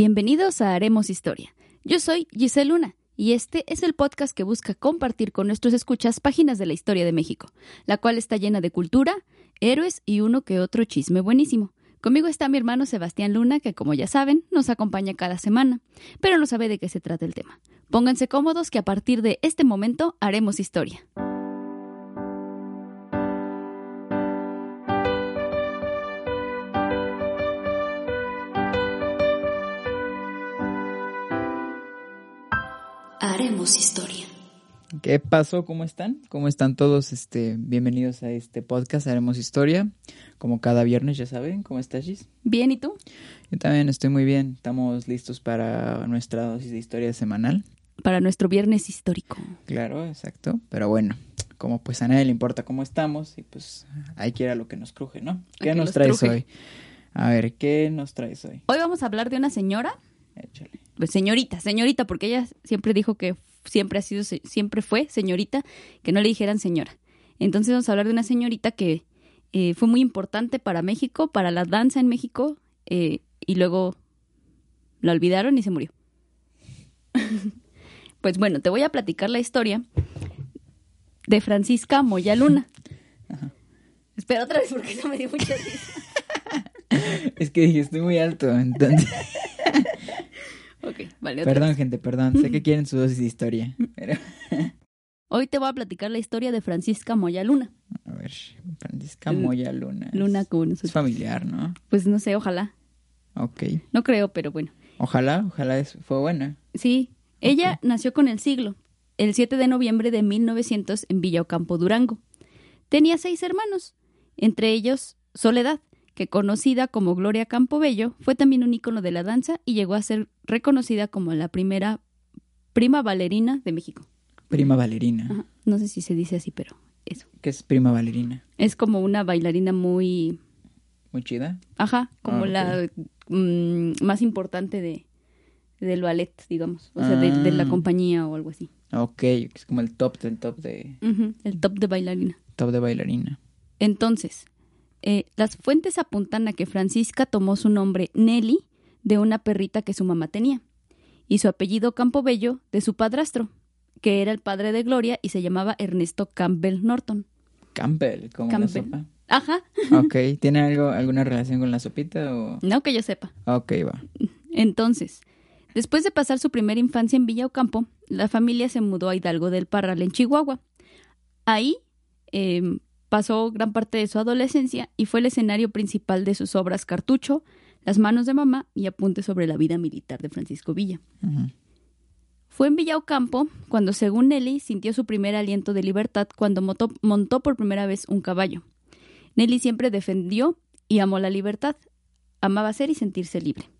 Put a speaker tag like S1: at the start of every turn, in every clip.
S1: Bienvenidos a Haremos Historia. Yo soy Giselle Luna y este es el podcast que busca compartir con nuestros escuchas páginas de la historia de México, la cual está llena de cultura, héroes y uno que otro chisme buenísimo. Conmigo está mi hermano Sebastián Luna, que como ya saben, nos acompaña cada semana, pero no sabe de qué se trata el tema. Pónganse cómodos que a partir de este momento haremos historia. Historia.
S2: ¿Qué pasó? ¿Cómo están? ¿Cómo están todos? Este, bienvenidos a este podcast Haremos Historia. Como cada viernes, ya saben. ¿Cómo estás, Gis?
S1: Bien, ¿y tú?
S2: Yo también estoy muy bien. Estamos listos para nuestra dosis de historia semanal.
S1: Para nuestro viernes histórico.
S2: Claro, exacto. Pero bueno, como pues a nadie le importa cómo estamos y pues hay que ir a lo que nos cruje, ¿no? ¿Qué nos
S1: nos
S2: traes
S1: truje.
S2: hoy? A ver, ¿qué nos traes hoy?
S1: Hoy vamos a hablar de una señora,
S2: Échale.
S1: pues señorita, señorita, porque ella siempre dijo que siempre ha sido, siempre fue señorita, que no le dijeran señora. Entonces vamos a hablar de una señorita que eh, fue muy importante para México, para la danza en México, eh, y luego la olvidaron y se murió. pues bueno, te voy a platicar la historia de Francisca Moya Luna. Espera otra vez porque no me dio mucha risa.
S2: Es que dije, estoy muy alto, entonces...
S1: Ok, vale. otra
S2: perdón, gente, perdón. Sé que quieren su dosis de historia. Pero...
S1: Hoy te voy a platicar la historia de Francisca Moya Luna.
S2: A ver, Francisca Moya Luna. Es-
S1: Luna como
S2: Es
S1: nosotros.
S2: familiar, ¿no?
S1: Pues no sé, ojalá.
S2: Ok.
S1: No creo, pero bueno.
S2: Ojalá, ojalá es, fue buena.
S1: Sí, ella nació con el siglo, el 7 de noviembre de 1900 en Villa Ocampo, Durango. Tenía seis hermanos, entre ellos Soledad, que conocida como Gloria Campobello, fue también un ícono de la danza y llegó a ser reconocida como la primera prima bailarina de México.
S2: Prima bailarina.
S1: Ajá, No sé si se dice así, pero eso.
S2: ¿Qué es prima bailarina?
S1: Es como una bailarina muy
S2: Muy chida.
S1: Ajá, como
S2: Ah,
S1: la mm, más importante de del ballet, digamos, o sea, de, de la
S2: Ah.
S1: compañía o algo así.
S2: Ok, es como el top del top de
S1: el top de bailarina.
S2: top de bailarina.
S1: Entonces, eh, las fuentes apuntan a que Francisca tomó su nombre Nelly de una perrita que su mamá tenía y su apellido Campobello de su padrastro, que era el padre de Gloria y se llamaba Ernesto Campbell Norton.
S2: Campbell, como
S1: Campbell.
S2: la sopa.
S1: Ajá,
S2: Ok, ¿tiene algo alguna relación con la sopita o
S1: no que yo sepa.
S2: Ok, va.
S1: Entonces, después de pasar su primera infancia en Villa Ocampo, la familia se mudó a Hidalgo del Parral, en Chihuahua. Ahí eh, pasó gran parte de su adolescencia y fue el escenario principal de sus obras Cartucho, Las manos de mamá y Apuntes sobre la vida militar de Francisco Villa. Fue en Villa Ocampo cuando, según Nelly, sintió su primer aliento de libertad cuando montó, montó por primera vez un caballo. Nelly siempre defendió y amó la libertad. Amaba ser y sentirse libre.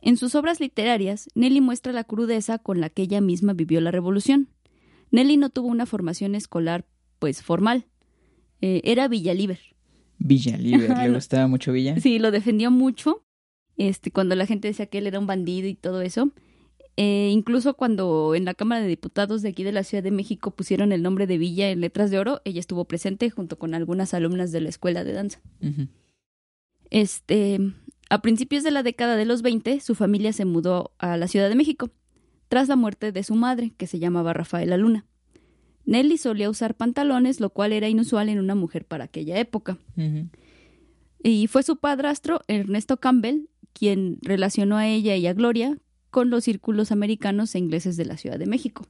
S1: En sus obras literarias, Nelly muestra la crudeza con la que ella misma vivió la revolución. Nelly no tuvo una formación escolar, pues, formal. Eh, era Villaliber.
S2: Villa Liber,
S1: Ajá,
S2: ¿le gustaba mucho Villa?
S1: Sí, lo defendió mucho. Este, cuando la gente decía que él era un bandido y todo eso. Eh, incluso cuando en la Cámara de Diputados de aquí de la Ciudad de México pusieron el nombre de Villa en letras de oro, ella estuvo presente junto con algunas alumnas de la escuela de danza. Este, a principios de la década de los 20, su familia se mudó a la Ciudad de México, tras la muerte de su madre, que se llamaba Rafaela Luna. Nelly solía usar pantalones, lo cual era inusual en una mujer para aquella época. Y fue su padrastro, Ernesto Campbell, quien relacionó a ella y a Gloria con los círculos americanos e ingleses de la Ciudad de México.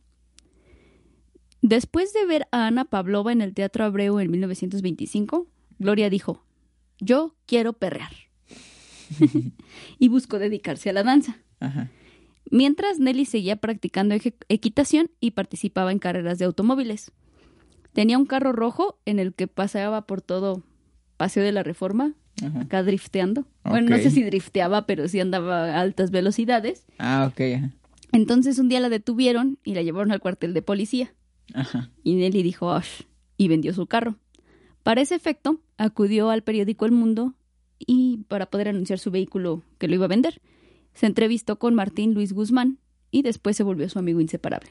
S1: Después de ver a Ana Pavlova en el Teatro Abreu en 1925, Gloria dijo, yo quiero perrear. y buscó dedicarse a la danza.
S2: Ajá.
S1: Mientras Nelly seguía practicando equitación y participaba en carreras de automóviles. Tenía un carro rojo en el que paseaba por todo Paseo de la Reforma,
S2: Ajá.
S1: acá drifteando. Bueno, no sé si drifteaba, pero sí andaba a altas velocidades.
S2: Ah, ok. Ajá.
S1: Entonces un día la detuvieron y la llevaron al cuartel de policía.
S2: Ajá.
S1: Y Nelly dijo, "Ash", y vendió su carro. Para ese efecto, acudió al periódico El Mundo y para poder anunciar su vehículo que lo iba a vender. Se entrevistó con Martín Luis Guzmán y después se volvió su amigo inseparable,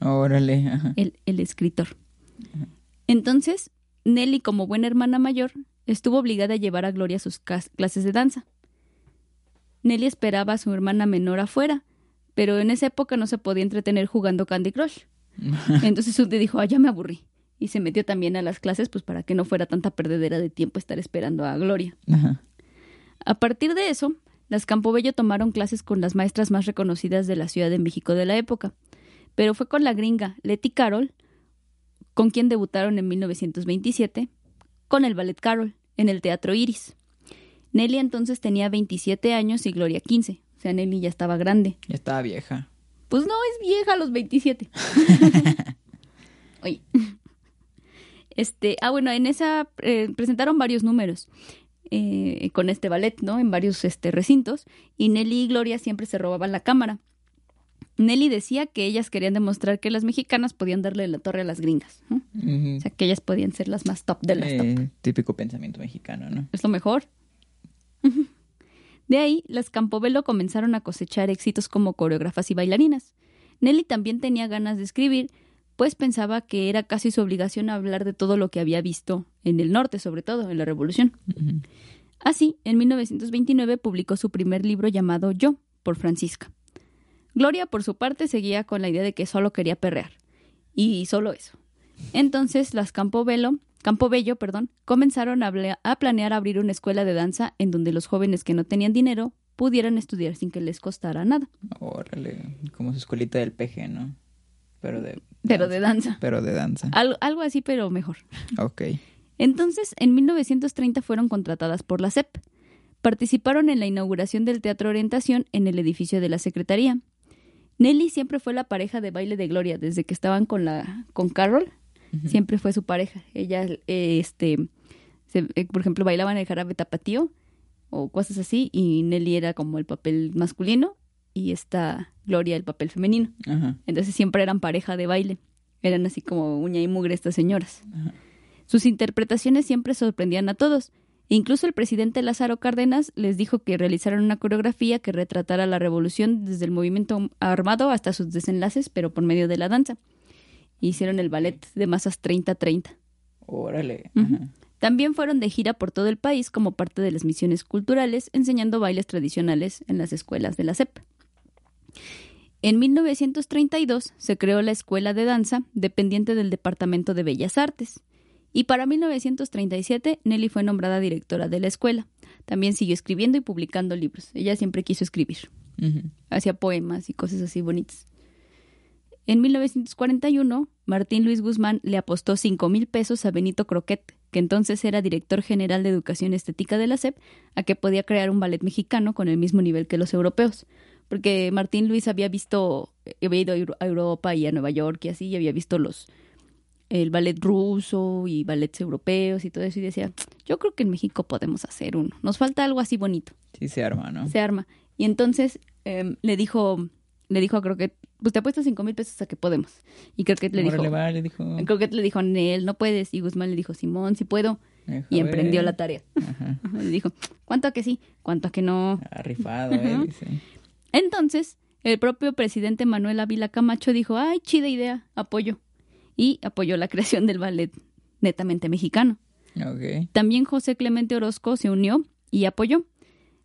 S2: Órale. Ajá.
S1: el, el escritor. Entonces, Nelly, como buena hermana mayor, estuvo obligada a llevar a Gloria a sus clases de danza. Nelly esperaba a su hermana menor afuera, pero en esa época no se podía entretener jugando Candy Crush. Entonces día dijo, ah, ya me aburrí. Y se metió también a las clases, pues para que no fuera tanta perdedera de tiempo estar esperando a Gloria.
S2: Ajá.
S1: A partir de eso, las Campobello tomaron clases con las maestras más reconocidas de la Ciudad de México de la época. Pero fue con la gringa Letty Carroll, con quien debutaron en 1927, con el Ballet Carroll, en el Teatro Iris. Nelly entonces tenía 27 años y Gloria 15. O sea, Nelly ya estaba grande.
S2: Ya estaba vieja.
S1: Pues no, es vieja a los 27. Oye. Este, ah, bueno, en esa eh, presentaron varios números eh, con este ballet, ¿no? En varios este, recintos. Y Nelly y Gloria siempre se robaban la cámara. Nelly decía que ellas querían demostrar que las mexicanas podían darle la torre a las gringas. ¿no? O sea, que ellas podían ser las más top de las top.
S2: Eh, típico pensamiento mexicano, ¿no?
S1: Es lo mejor. De ahí, las Campobello comenzaron a cosechar éxitos como coreógrafas y bailarinas. Nelly también tenía ganas de escribir, pues pensaba que era casi su obligación hablar de todo lo que había visto en el norte, sobre todo en la Revolución. Así, en 1929 publicó su primer libro llamado Yo, por Francisca. Gloria, por su parte, seguía con la idea de que solo quería perrear. Y solo eso. Entonces, las Campobello, Campobello, perdón, comenzaron a, a planear abrir una escuela de danza en donde los jóvenes que no tenían dinero pudieran estudiar sin que les costara nada.
S2: Órale, como su escuelita del PG, ¿no? Pero de...
S1: Pero de danza.
S2: Pero de danza.
S1: Algo, algo así, pero mejor.
S2: Ok.
S1: Entonces, en 1930 fueron contratadas por la CEP. Participaron en la inauguración del Teatro Orientación en el edificio de la Secretaría. Nelly siempre fue la pareja de baile de Gloria desde que estaban con la con Carol. Siempre fue su pareja. Ella, eh, este, se- eh, por ejemplo, bailaban el jarabe tapatío o cosas así y Nelly era como el papel masculino y esta Gloria el papel femenino.
S2: Ajá.
S1: Entonces siempre eran pareja de baile. Eran así como uña y mugre estas señoras.
S2: Ajá.
S1: Sus interpretaciones siempre sorprendían a todos. Incluso el presidente Lázaro Cárdenas les dijo que realizaran una coreografía que retratara la revolución desde el movimiento armado hasta sus desenlaces, pero por medio de la danza. Hicieron el ballet de masas 30-30.
S2: Órale.
S1: También fueron de gira por todo el país como parte de las misiones culturales, enseñando bailes tradicionales en las escuelas de la CEP. En 1932 se creó la Escuela de Danza, dependiente del Departamento de Bellas Artes. Y para 1937 Nelly fue nombrada directora de la escuela. También siguió escribiendo y publicando libros. Ella siempre quiso escribir. Hacía poemas y cosas así bonitas. En 1941, Martín Luis Guzmán le apostó cinco mil pesos a Benito Croquet, que entonces era director general de Educación Estética de la SEP, a que podía crear un ballet mexicano con el mismo nivel que los europeos. Porque Martín Luis había visto, había ido a Euro- a Europa y a Nueva York y así, y había visto los el ballet ruso y ballets europeos y todo eso, y decía, yo creo que en México podemos hacer uno. Nos falta algo así bonito
S2: Sí se arma, ¿no?
S1: se arma. Y entonces em, le dijo, le dijo a Croquet, pues te apuesto cinco mil pesos a que podemos. Y Croquet le dijo,
S2: va, le dijo.
S1: Croquet le dijo, Nel, no puedes. Y Guzmán le dijo, Simón, sí puedo.
S2: Deja
S1: Y emprendió
S2: ver.
S1: la tarea.
S2: Ajá.
S1: Ajá, Le dijo, ¿cuánto a que sí? ¿Cuánto a que no?
S2: Ah, rifado, eh, dice.
S1: Entonces, el propio presidente Manuel Ávila Camacho dijo, ay, chida idea, apoyo. Y apoyó la creación del ballet netamente mexicano. También José Clemente Orozco se unió y apoyó.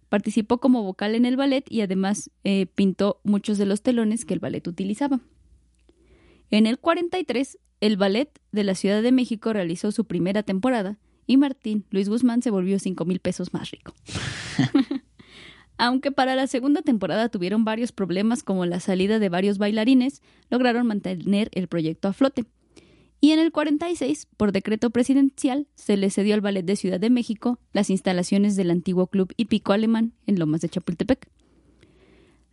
S1: Participó como vocal en el ballet y además eh, pintó muchos de los telones que el ballet utilizaba. En el 43, el ballet de la Ciudad de México realizó su primera temporada y Martín Luis Guzmán se volvió cinco mil pesos más rico. Aunque para la segunda temporada tuvieron varios problemas como la salida de varios bailarines, lograron mantener el proyecto a flote. Y en el 46, por decreto presidencial, se le cedió al Ballet de Ciudad de México las instalaciones del antiguo club hípico alemán en Lomas de Chapultepec.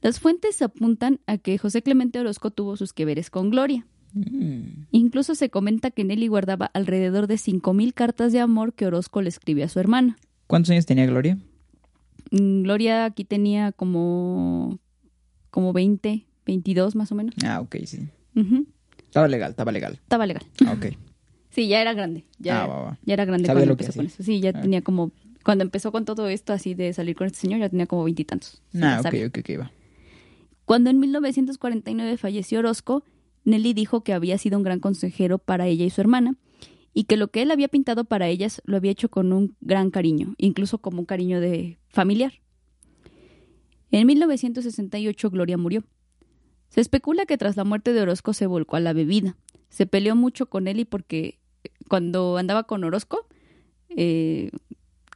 S1: Las fuentes apuntan a que José Clemente Orozco tuvo sus que veres con Gloria.
S2: Mm.
S1: Incluso se comenta que Nelly guardaba alrededor de 5.000 cartas de amor que Orozco le escribió a su hermana.
S2: ¿Cuántos años tenía Gloria?
S1: Mm, Gloria aquí tenía como, como 20, 22 más o menos.
S2: Ah, ok, sí. Estaba legal, estaba legal.
S1: Estaba legal.
S2: Ah, ok.
S1: Sí, ya era grande. Ya,
S2: Ah, va, va.
S1: ya era grande
S2: Sabía
S1: cuando empezó con eso. Sí, ya
S2: Ah.
S1: tenía como... Cuando empezó con todo esto así de salir con este señor, ya tenía como veintitantos.
S2: Ah, ok, ok, ok, va.
S1: Cuando en 1949 falleció Orozco, Nelly dijo que había sido un gran consejero para ella y su hermana, y que lo que él había pintado para ellas lo había hecho con un gran cariño, incluso como un cariño de familiar. En 1968 Gloria murió. Se especula que tras la muerte de Orozco se volcó a la bebida. Se peleó mucho con él y porque cuando andaba con Orozco, eh,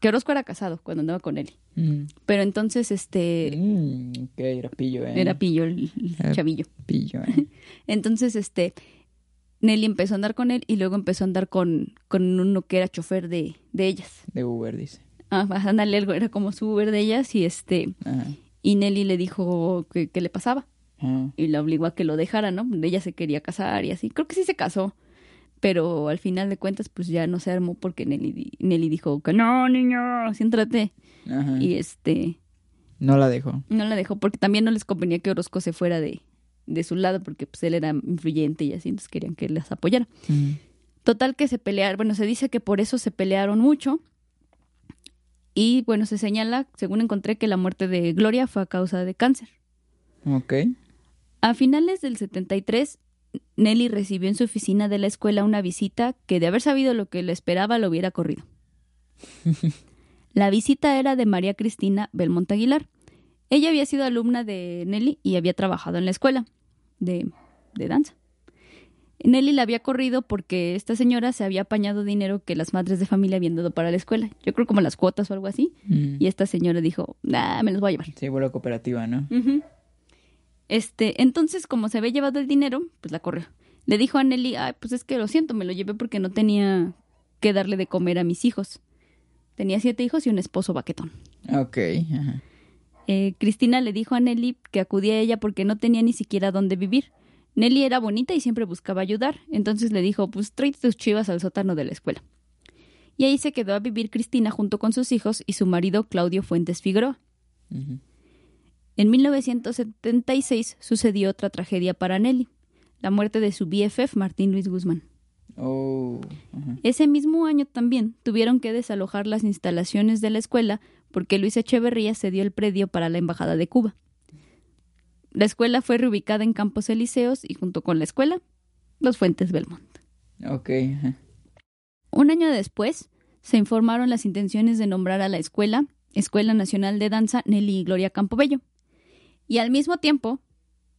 S1: que Orozco era casado cuando andaba con él.
S2: Mm.
S1: Pero entonces, este,
S2: Mm, ok, era pillo, ¿eh?
S1: era pillo el, el
S2: Eh.
S1: chavillo.
S2: pillo, ¿eh?
S1: Entonces, este, Nelly empezó a andar con él y luego empezó a andar con, con uno que era chofer de, de ellas.
S2: De Uber, dice.
S1: Ah, ándale, algo, era como su Uber de ellas y este,
S2: Ajá.
S1: y Nelly le dijo que, que le pasaba
S2: Ajá.
S1: y la obligó a que lo dejara, ¿no? Ella se quería casar y así. Creo que sí se casó, pero al final de cuentas, pues ya no se armó porque Nelly, Nelly dijo que no, niño, siéntate.
S2: Ajá.
S1: Y este,
S2: No la dejó.
S1: no la dejó porque también no les convenía que Orozco se fuera de, de su lado porque pues él era influyente y así, entonces querían que las apoyara. Total que se pelearon, bueno, se dice que por eso se pelearon mucho. Y bueno, se señala, según encontré, que la muerte de Gloria fue a causa de cáncer.
S2: Ok.
S1: A finales del 73, Nelly recibió en su oficina de la escuela una visita que de haber sabido lo que le esperaba lo hubiera corrido. La visita era de María Cristina Belmont Aguilar. Ella había sido alumna de Nelly y había trabajado en la escuela de, de danza. Nelly la había corrido porque esta señora se había apañado dinero que las madres de familia habían dado para la escuela. Yo creo como las cuotas o algo así.
S2: Mm.
S1: Y esta señora dijo, nah, me los voy a llevar.
S2: Sí, vuelve cooperativa, ¿no?
S1: Este, entonces, como se había llevado el dinero, pues la corrió. Le dijo a Nelly, ay, pues es que lo siento, me lo llevé porque no tenía que darle de comer a mis hijos. Tenía siete hijos y un esposo baquetón.
S2: Ok. Ajá.
S1: Eh, Cristina le dijo a Nelly que acudía a ella porque no tenía ni siquiera dónde vivir. Nelly era bonita y siempre buscaba ayudar, entonces le dijo, pues tráete tus chivas al sótano de la escuela. Y ahí se quedó a vivir Cristina junto con sus hijos y su marido Claudio Fuentes Figueroa. En 1976 sucedió otra tragedia para Nelly, la muerte de su BFF Martín Luis Guzmán.
S2: Oh.
S1: Ese mismo año también tuvieron que desalojar las instalaciones de la escuela porque Luis Echeverría cedió el predio para la Embajada de Cuba. La escuela fue reubicada en Campos Elíseos y junto con la escuela, los Fuentes Belmont.
S2: Ok.
S1: Un año después, se informaron las intenciones de nombrar a la escuela Escuela Nacional de Danza Nelly y Gloria Campobello. Y al mismo tiempo,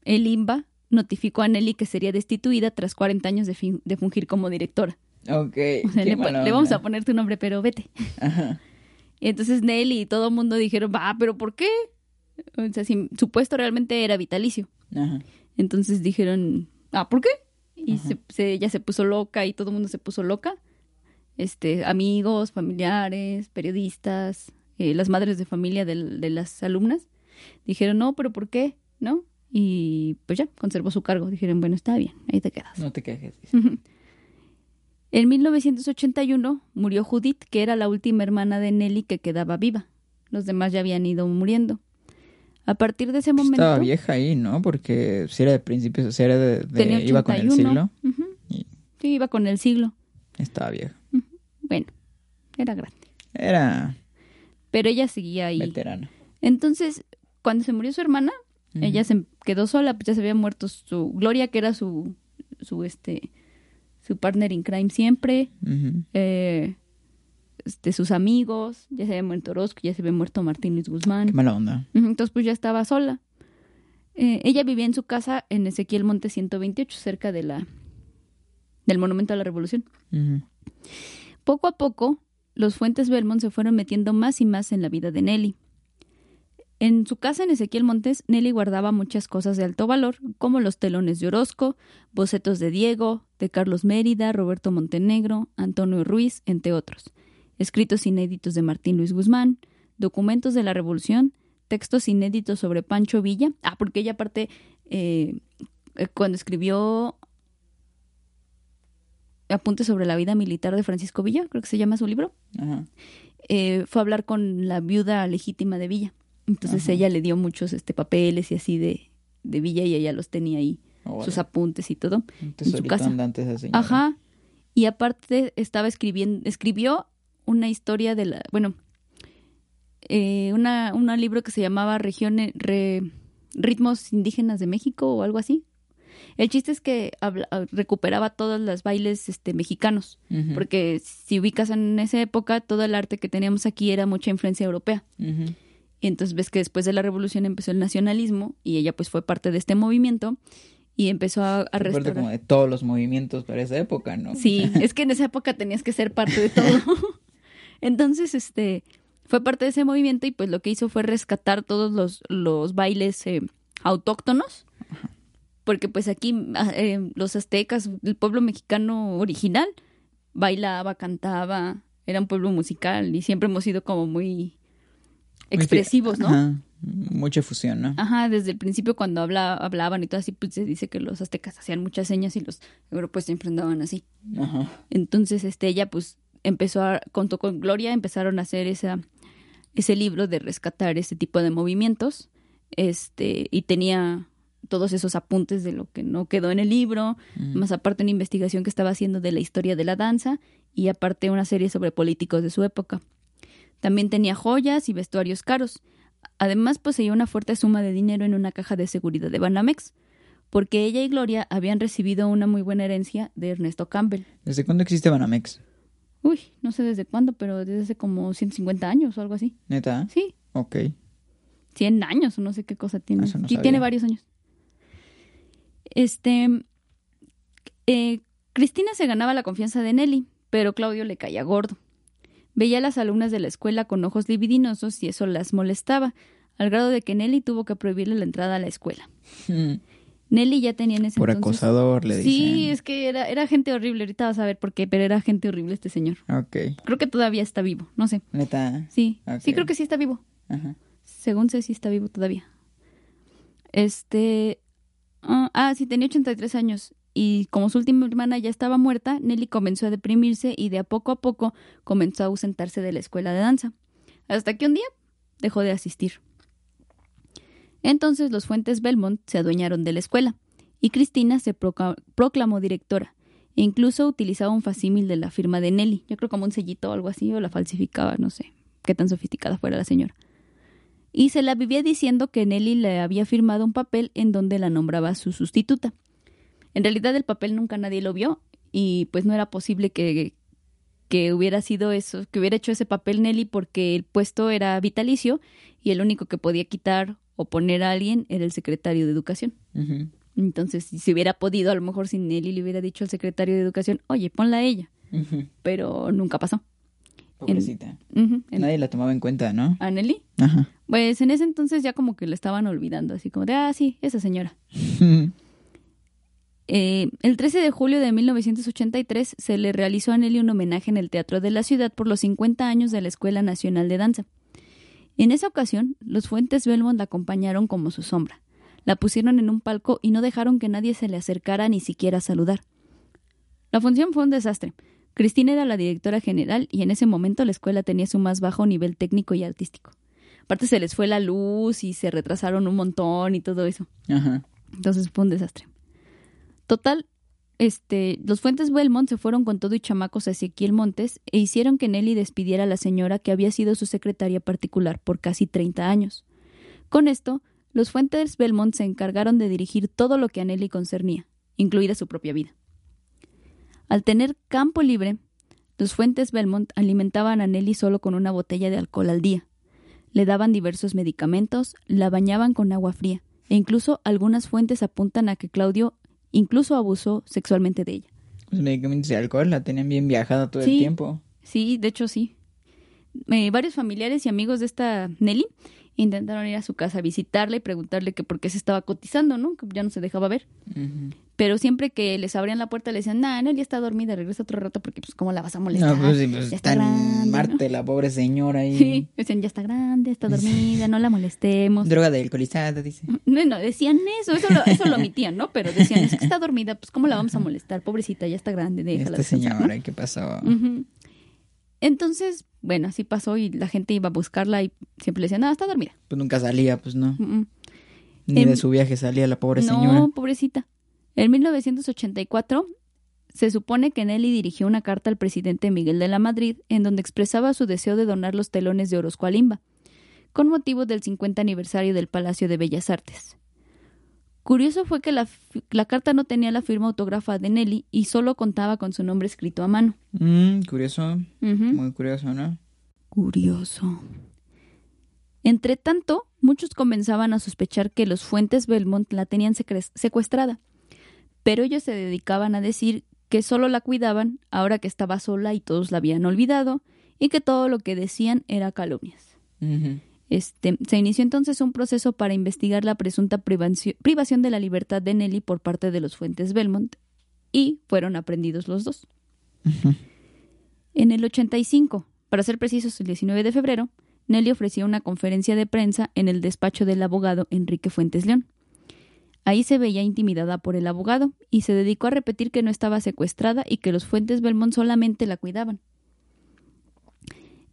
S1: el IMBA notificó a Nelly que sería destituida tras 40 años de, de fungir como directora.
S2: Ok.
S1: O sea,
S2: qué
S1: le, le vamos a poner tu nombre, pero vete.
S2: Ajá.
S1: Y entonces Nelly y todo el mundo dijeron, va, pero ¿por qué? O sea, si su puesto realmente era vitalicio.
S2: Ajá.
S1: Entonces dijeron, ah, ¿por qué? Y se, se- ella se puso loca y todo el mundo se puso loca. Este, amigos, familiares, periodistas, eh, las madres de familia del- de, las alumnas dijeron, no, pero ¿por qué? ¿No? Y pues ya, conservó su cargo. Dijeron, bueno, está bien, ahí te quedas.
S2: No te quejes.
S1: En 1981 murió Judith, que era la última hermana de Nelly que quedaba viva. Los demás ya habían ido muriendo. A partir de ese
S2: Pues
S1: momento...
S2: Estaba vieja ahí, ¿no? Porque si era de principios, si era de, de-
S1: tenía
S2: iba con el
S1: 81.
S2: siglo. Y-
S1: Sí, iba con el siglo.
S2: Estaba vieja.
S1: Bueno, era grande.
S2: Era
S1: Pero ella seguía ahí.
S2: veterana.
S1: Entonces, cuando se murió su hermana, ella se quedó sola, pues ya se había muerto su Gloria, que era su, su este, su partner in crime siempre, eh, este, sus amigos, ya se había muerto Orozco, ya se había muerto Martín Luis Guzmán.
S2: Qué mala onda.
S1: Entonces, pues ya estaba sola. Eh, ella vivía en su casa en Ezequiel Monte 128, cerca de la del Monumento a la Revolución. Poco a poco, los Fuentes Belmont se fueron metiendo más y más en la vida de Nelly. En su casa en Ezequiel Montes, Nelly guardaba muchas cosas de alto valor, como los telones de Orozco, bocetos de Diego, de Carlos Mérida, Roberto Montenegro, Antonio Ruiz, entre otros, escritos inéditos de Martín Luis Guzmán, documentos de la Revolución, textos inéditos sobre Pancho Villa. Ah, porque ella aparte, eh, cuando escribió Apuntes sobre la vida militar de Francisco Villa, creo que se llama su libro,
S2: Ajá.
S1: eh, fue a hablar con la viuda legítima de Villa. Entonces
S2: Ajá.
S1: ella le dio muchos este papeles y así de, de Villa y ella los tenía ahí, sus apuntes y todo.
S2: Un tesorito
S1: casa.
S2: andante esa señora.
S1: Ajá. Y aparte estaba escribiendo, escribió una historia de la, bueno, eh, una, un libro que se llamaba Regiones, Re- Ritmos Indígenas de México o algo así. El chiste es que habla- recuperaba todos los bailes este, mexicanos, porque si ubicas en esa época, todo el arte que teníamos aquí era mucha influencia europea.
S2: Ujú.
S1: Y entonces ves que después de la revolución empezó el nacionalismo y ella pues fue parte de este movimiento y empezó a, a restaurar.
S2: como de todos los movimientos para esa época, ¿no?
S1: Sí, es que en esa época tenías que ser parte de todo. Entonces, este, fue parte de ese movimiento y pues lo que hizo fue rescatar todos los, los bailes eh, autóctonos. Porque pues aquí ah, eh, los aztecas, el pueblo mexicano original, bailaba, cantaba, era un pueblo musical y siempre hemos sido como muy expresivos, ¿no?
S2: Ajá. Mucha fusión, ¿no?
S1: Ajá, desde el principio cuando habla, hablaban y todo así, pues se dice que los aztecas hacían muchas señas y los europeos siempre andaban así.
S2: Ajá.
S1: Entonces, este, ella pues empezó a, contó con Gloria, empezaron a hacer esa, ese libro de rescatar ese tipo de movimientos, este, y tenía todos esos apuntes de lo que no quedó en el libro,
S2: Mm.
S1: más aparte una investigación que estaba haciendo de la historia de la danza y aparte una serie sobre políticos de su época. También tenía joyas y vestuarios caros. Además poseía una fuerte suma de dinero en una caja de seguridad de Banamex, porque ella y Gloria habían recibido una muy buena herencia de Ernesto Campbell.
S2: ¿Desde cuándo existe Banamex?
S1: Uy, no sé desde cuándo, pero desde hace como 150 años o algo así.
S2: ¿Neta?
S1: Sí,
S2: Ok.
S1: 100 años o no sé qué cosa tiene.
S2: Eso no
S1: sí,
S2: sabía.
S1: tiene varios años. Este, eh, Cristina se ganaba la confianza de Nelly, pero Claudio le caía gordo. Veía a las alumnas de la escuela con ojos libidinosos y eso las molestaba, al grado de que Nelly tuvo que prohibirle la entrada a la escuela.
S2: Mm.
S1: Nelly ya tenía en ese
S2: Por
S1: entonces...
S2: acosador, le dicen.
S1: Sí, es que era, era gente horrible. Ahorita vas a ver por qué, pero era gente horrible este señor.
S2: Ok.
S1: Creo que todavía está vivo, no sé.
S2: Neta.
S1: Sí, sí creo que sí está vivo.
S2: Ajá.
S1: Según sé, sí está vivo todavía. Este. ah, ah, sí, tenía 83 años. Y como su última hermana ya estaba muerta, Nelly comenzó a deprimirse y de a poco a poco comenzó a ausentarse de la escuela de danza. Hasta que un día dejó de asistir. Entonces los Fuentes Belmont se adueñaron de la escuela y Cristina se proclamó directora. E incluso utilizaba un facímil de la firma de Nelly. Yo creo como un sellito o algo así, o la falsificaba, no sé qué tan sofisticada fuera la señora y se la vivía diciendo que Nelly le había firmado un papel en donde la nombraba su sustituta. En realidad el papel nunca nadie lo vio y pues no era posible que, que hubiera sido eso, que hubiera hecho ese papel Nelly porque el puesto era vitalicio y el único que podía quitar o poner a alguien era el secretario de educación. Entonces, si se hubiera podido, a lo mejor si Nelly le hubiera dicho al secretario de educación, oye, ponla a ella, pero nunca pasó.
S2: Pobrecita.
S1: En-
S2: Nadie la tomaba en cuenta, ¿no?
S1: ¿A Nelly?
S2: Ajá.
S1: Pues en ese entonces ya como que lo estaban olvidando, así como de, ah, sí, esa señora. Eh, el 13 de julio de 1983 se le realizó a Nelly un homenaje en el Teatro de la Ciudad por los 50 años de la Escuela Nacional de Danza. En esa ocasión, los Fuentes Belmont la acompañaron como su sombra. La pusieron en un palco y no dejaron que nadie se le acercara ni siquiera a saludar. La función fue un desastre. Cristina era la directora general y en ese momento la escuela tenía su más bajo nivel técnico y artístico. Aparte se les fue la luz y se retrasaron un montón y todo eso.
S2: Ajá.
S1: Entonces fue un desastre. Total, este, los Fuentes Belmont se fueron con todo y chamacos hacia Ezequiel Montes e hicieron que Nelly despidiera a la señora que había sido su secretaria particular por casi 30 años. Con esto, los Fuentes Belmont se encargaron de dirigir todo lo que a Nelly concernía, incluida su propia vida. Al tener campo libre, los Fuentes Belmont alimentaban a Nelly solo con una botella de alcohol al día. Le daban diversos medicamentos, la bañaban con agua fría, e incluso algunas fuentes apuntan a que Claudio incluso abusó sexualmente de ella.
S2: Los medicamentos de alcohol la tenían bien viajada todo
S1: Sí.
S2: el tiempo.
S1: Sí, de hecho sí. Eh, varios familiares y amigos de esta Nelly intentaron ir a su casa a visitarla y preguntarle que por qué se estaba cotizando, ¿no? Que ya no se dejaba ver.
S2: Ujú.
S1: Pero siempre que les abrían la puerta le decían, nah, Nelly está dormida, regresa otro rato porque pues cómo la vas a molestar.
S2: No, pues, sí, pues
S1: Ya
S2: está en
S1: grande, ¿no?".
S2: Marte, la pobre señora ahí.
S1: Sí, decían, ya está grande, está dormida, no la molestemos.
S2: Droga de alcoholizada, dice.
S1: No, no, decían eso, eso lo, eso lo omitían, ¿no? Pero decían, es que está dormida, pues ¿cómo la vamos a molestar? Pobrecita, ya está grande, déjala
S2: Esta
S1: descansar, ¿no?
S2: señora, ¿qué pasó?
S1: Entonces, bueno, así pasó y la gente iba a buscarla y siempre le decían, no, está dormida.
S2: Pues nunca salía, pues no.
S1: Mm, mm.
S2: Ni
S1: Em,
S2: de su viaje salía la pobre
S1: no,
S2: señora.
S1: pobrecita. En 1984 se supone que Nelly dirigió una carta al presidente Miguel de la Madrid en donde expresaba su deseo de donar los telones de Orozco a Limba, con motivo del 50 aniversario del Palacio de Bellas Artes. Curioso fue que la, carta no tenía la firma autógrafa de Nelly y solo contaba con su nombre escrito a mano.
S2: Mm, curioso, muy curioso, ¿no?
S1: Curioso. Entre tanto, muchos comenzaban a sospechar que los Fuentes Belmont la tenían secuestrada, pero ellos se dedicaban a decir que solo la cuidaban ahora que estaba sola y todos la habían olvidado, y que todo lo que decían era calumnias. Este, se inició entonces un proceso para investigar la presunta privación de la libertad de Nelly por parte de los Fuentes Belmont y fueron aprendidos los dos. En el 85, para ser precisos el 19 de febrero, Nelly ofreció una conferencia de prensa en el despacho del abogado Enrique Fuentes León. Ahí se veía intimidada por el abogado y se dedicó a repetir que no estaba secuestrada y que los Fuentes Belmont solamente la cuidaban.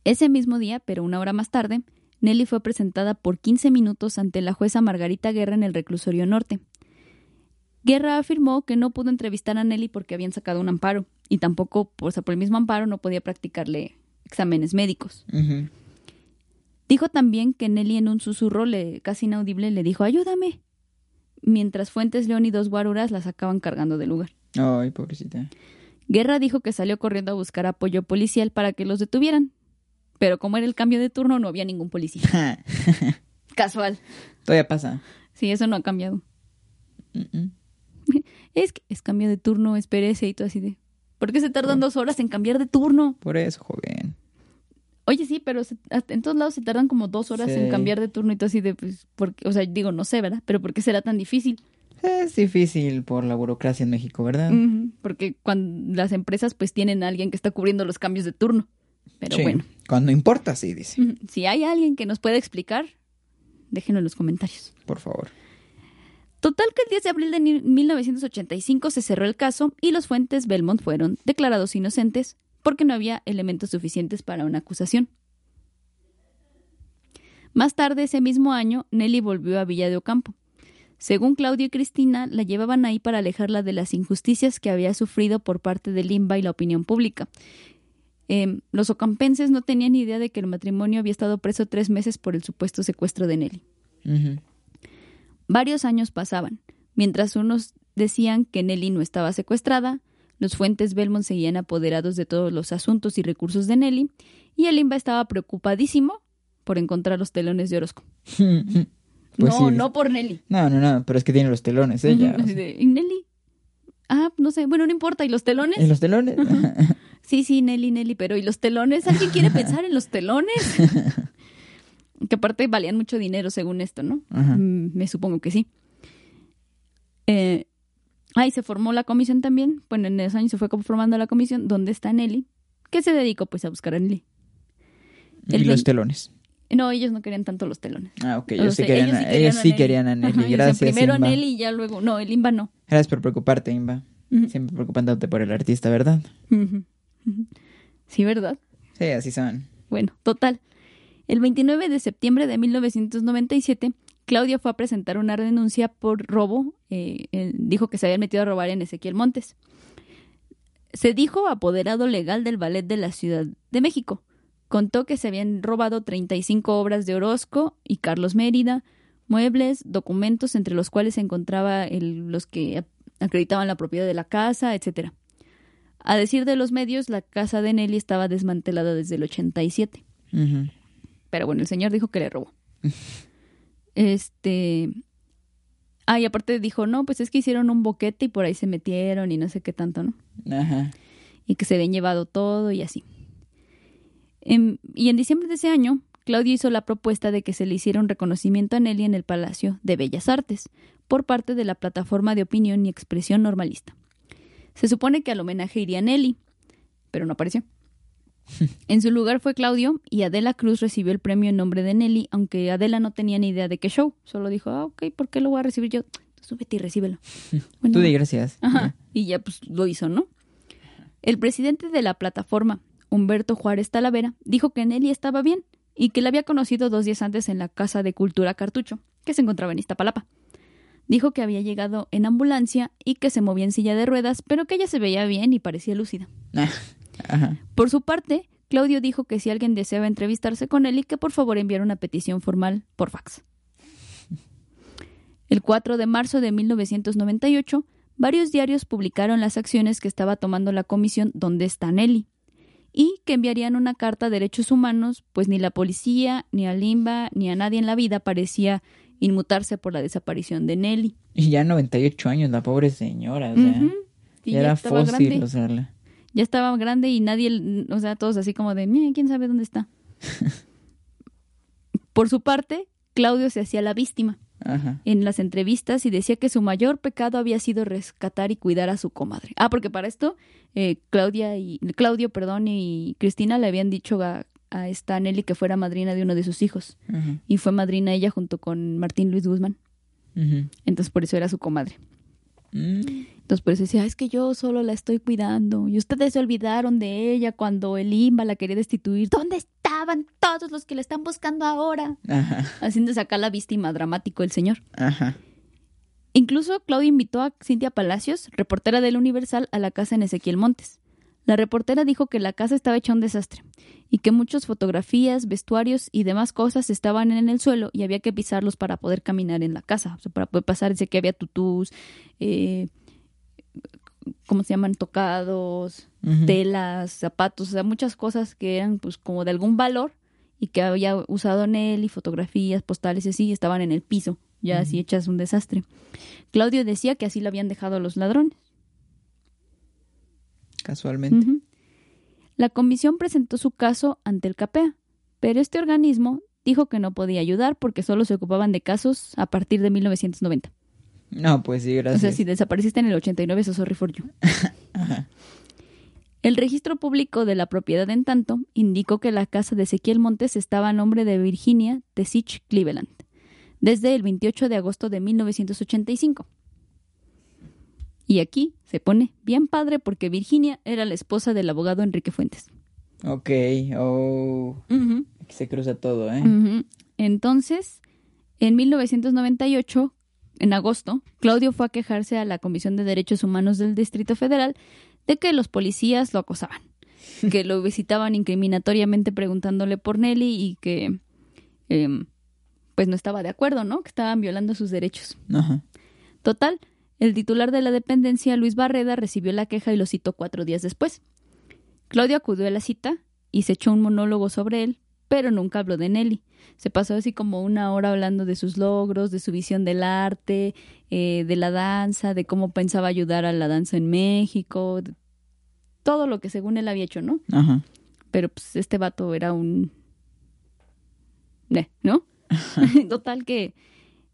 S1: Ese mismo día, pero una hora más tarde, Nelly fue presentada por 15 minutos ante la jueza Margarita Guerra en el reclusorio norte. Guerra afirmó que no pudo entrevistar a Nelly porque habían sacado un amparo y tampoco, por el mismo amparo, no podía practicarle exámenes médicos. Dijo también que Nelly en un susurro le, casi inaudible le dijo ayúdame, mientras Fuentes León y dos guaruras la sacaban cargando del lugar.
S2: Ay, pobrecita.
S1: Guerra dijo que salió corriendo a buscar apoyo policial para que los detuvieran, pero como era el cambio de turno no había ningún policía. Casual.
S2: Todavía pasa.
S1: Sí, eso no ha cambiado. Es que es cambio de turno, espérese y todo así de... ¿Por qué se tardan dos horas en cambiar de turno?
S2: Por eso, joven.
S1: Oye, sí, pero en todos lados se tardan como dos horas en cambiar de turno y todo así de, pues, porque, o sea, digo, no sé, ¿verdad? Pero ¿por qué será tan difícil?
S2: Es difícil por la burocracia en México, ¿verdad?
S1: porque cuando las empresas pues tienen a alguien que está cubriendo los cambios de turno. Pero bueno.
S2: Cuando importa, sí, dice.
S1: Si hay alguien que nos pueda explicar, déjenlo en los comentarios.
S2: Por favor.
S1: Total que el 10 de abril de 1985 se cerró el caso y los fuentes Belmont fueron declarados inocentes porque no había elementos suficientes para una acusación. Más tarde ese mismo año, Nelly volvió a Villa de Ocampo. Según Claudio y Cristina, la llevaban ahí para alejarla de las injusticias que había sufrido por parte del Limba y la opinión pública. Em, los ocampenses no tenían idea de que el matrimonio había estado preso tres meses por el supuesto secuestro de Nelly. Varios años pasaban. Mientras unos decían que Nelly no estaba secuestrada, los fuentes Belmont seguían apoderados de todos los asuntos y recursos de Nelly, y el Limba estaba preocupadísimo por encontrar los telones de Orozco. Pues no, no por Nelly.
S2: No, no, no, pero es que tiene los telones ella.
S1: ¿Y Nelly? Ah, no sé, bueno, no importa. ¿Y los telones?
S2: ¿Y los telones?
S1: sí, sí, Nelly, Nelly, pero ¿y los telones? ¿Alguien quiere pensar en los telones? que aparte valían mucho dinero según esto, ¿no? Mm, me supongo que sí. Eh, ahí se formó la comisión también. Bueno, en esos años se fue formando la comisión. ¿Dónde está Nelly? Que se dedicó pues a buscar a Nelly.
S2: ¿Y los telones?
S1: No, ellos no querían tanto los telones.
S2: Ah, ok. Ellos, sí, querían, ellos sí querían, a Nelly. Gracias.
S1: primero a Nelly y ya luego. No, el Imba no.
S2: Gracias por preocuparte, Imba. Siempre preocupándote por el artista, ¿verdad?
S1: Sí, ¿verdad?
S2: Sí, así son.
S1: Bueno, total. El 29 de septiembre de 1997, Claudia fue a presentar una denuncia por robo. Eh, dijo que se habían metido a robar en Ezequiel Montes. Se dijo apoderado legal del ballet de la Ciudad de México. Contó que se habían robado 35 obras de Orozco y Carlos Mérida, muebles, documentos entre los cuales se encontraba los que acreditaban la propiedad de la casa, etc. A decir de los medios, la casa de Nelly estaba desmantelada desde el 87. Pero bueno, el señor dijo que le robó. este. Ah, y aparte dijo, no, pues es que hicieron un boquete y por ahí se metieron y no sé qué tanto, ¿no? Ajá. Y que se habían llevado todo y así. y en diciembre de ese año, Claudia hizo la propuesta de que se le hiciera un reconocimiento a Nelly en el Palacio de Bellas Artes por parte de la plataforma de opinión y expresión normalista. Se supone que al homenaje iría Nelly, pero no apareció. En su lugar fue Claudio y Adela Cruz recibió el premio en nombre de Nelly, aunque Adela no tenía ni idea de qué show. Solo dijo, ah, ok, ¿por qué lo voy a recibir yo? Súbete y recíbelo.
S2: Tú di gracias.
S1: Ajá. Y ya pues lo hizo, ¿no? El presidente de la plataforma, Humberto Juárez Talavera, dijo que Nelly estaba bien y que la había conocido dos días antes en la Casa de Cultura Cartucho, que se encontraba en Iztapalapa. Dijo que había llegado en ambulancia y que se movía en silla de ruedas, pero que ella se veía bien y parecía lúcida. Por su parte, Claudio dijo que si alguien deseaba entrevistarse con él y que por favor enviara una petición formal por fax. El 4 de marzo de 1998, varios diarios publicaron las acciones que estaba tomando la comisión Donde está Nelly? y que enviarían una carta a derechos humanos, pues ni la policía, ni a Limba, ni a nadie en la vida parecía inmutarse por la desaparición de Nelly.
S2: Y ya 98 años, la pobre señora, o sea,
S1: Ujú. Y
S2: ya era fósil,
S1: grande.
S2: o sea, la-
S1: Ya estaba grande y nadie, o sea, todos así como de, "Mira, quién sabe dónde está. Por su parte, Claudio se hacía la víctima
S2: Ajá.
S1: en las entrevistas y decía que su mayor pecado había sido rescatar y cuidar a su comadre. Ah, porque para esto eh, Claudia y Claudio, perdón, y Cristina le habían dicho a, a esta Nelly que fuera madrina de uno de sus hijos
S2: Ajá.
S1: y fue madrina ella junto con Martín Luis Guzmán. Entonces por eso era su comadre.
S2: Mm.
S1: Entonces por eso decía, "Ah, es que yo solo la estoy cuidando. Y ustedes se olvidaron de ella cuando el IMBA la quería destituir. ¿Dónde estaban todos los que la están buscando ahora?
S2: Ajá.
S1: Haciendo sacar la víctima dramático el señor.
S2: Ajá.
S1: Incluso Claudia invitó a Cintia Palacios, reportera del Universal, a la casa en Ezequiel Montes. La reportera dijo que la casa estaba hecha un desastre y que muchas fotografías, vestuarios y demás cosas estaban en el suelo y había que pisarlos para poder caminar en la casa, o sea, para poder pasar. Dice que había tutús, eh, ¿cómo se llaman? Tocados, telas, zapatos, o sea, muchas cosas que eran pues como de algún valor y que había usado Nelly, fotografías, postales y así, estaban en el piso, ya así hechas un desastre. Claudio decía que así lo habían dejado los ladrones.
S2: Casualmente.
S1: La comisión presentó su caso ante el CAPEA, pero este organismo dijo que no podía ayudar porque solo se ocupaban de casos a partir de 1990.
S2: No, pues sí,
S1: O
S2: gracias.
S1: sea, si desapareciste en el 89, so sorry for you.
S2: Ajá.
S1: El registro público de la propiedad, en tanto, indicó que la casa de Ezequiel Montes estaba a nombre de Virginia Tesich Cleveland, desde el 28 de agosto de 1985. Y aquí se pone bien padre porque Virginia era la esposa del abogado Enrique Fuentes.
S2: Ok, oh, aquí se cruza todo, ¿eh?
S1: Entonces, en 1998, en agosto, Claudio fue a quejarse a la Comisión de Derechos Humanos del Distrito Federal de que los policías lo acosaban, que lo visitaban incriminatoriamente preguntándole por Nelly y que em, pues no estaba de acuerdo, ¿no? Que estaban violando sus derechos.
S2: Ajá.
S1: Total, el titular de la dependencia, Luis Barreda, recibió la queja y lo citó cuatro días después. Claudio acudió a la cita y se echó un monólogo sobre él, pero nunca habló de Nelly. Se pasó así como una hora hablando de sus logros, de su visión del arte, eh, de la danza, de cómo pensaba ayudar a la danza en México, de todo lo que según él había hecho, ¿no?
S2: Ajá.
S1: Pero pues este vato era un... Eh, ¿No? Total que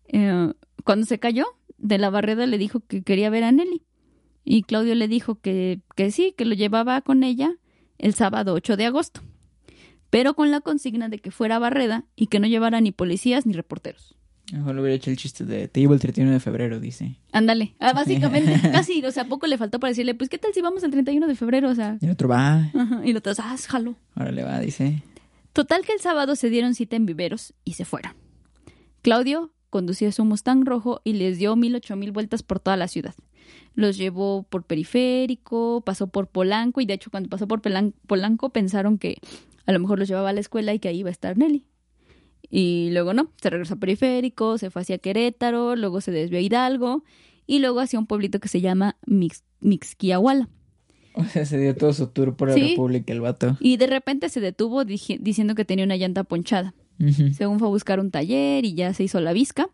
S1: eh, cuando se cayó, de la barrera le dijo que quería ver a Nelly. Y Claudio le dijo que, que sí, que lo llevaba con ella el sábado 8 de agosto. Pero con la consigna de que fuera Barreda y que no llevara ni policías ni reporteros.
S2: Mejor le hubiera hecho el chiste de te llevo el 31 de febrero, dice.
S1: Ándale. Ah, básicamente, casi, o sea, poco le faltó para decirle, pues, ¿qué tal si vamos el 31 de febrero? O sea,
S2: Y el otro va,
S1: ajá, y lo otro, ah, jalo.
S2: ahora le va, dice.
S1: Total que el sábado se dieron cita en viveros y se fueron. Claudio conducía su Mustang rojo y les dio mil ocho mil vueltas por toda la ciudad. Los llevó por periférico, pasó por Polanco y de hecho cuando pasó por Polanco pensaron que a lo mejor los llevaba a la escuela y que ahí iba a estar Nelly. Y luego no, se regresó a periférico, se fue hacia Querétaro, luego se desvió a Hidalgo y luego hacia un pueblito que se llama Mix Mixquiahuala.
S2: O sea, se dio todo su tour por la
S1: Sí.
S2: República el vato.
S1: Y de repente se detuvo diciendo que tenía una llanta ponchada. Según fue a buscar un taller y ya se hizo la visca.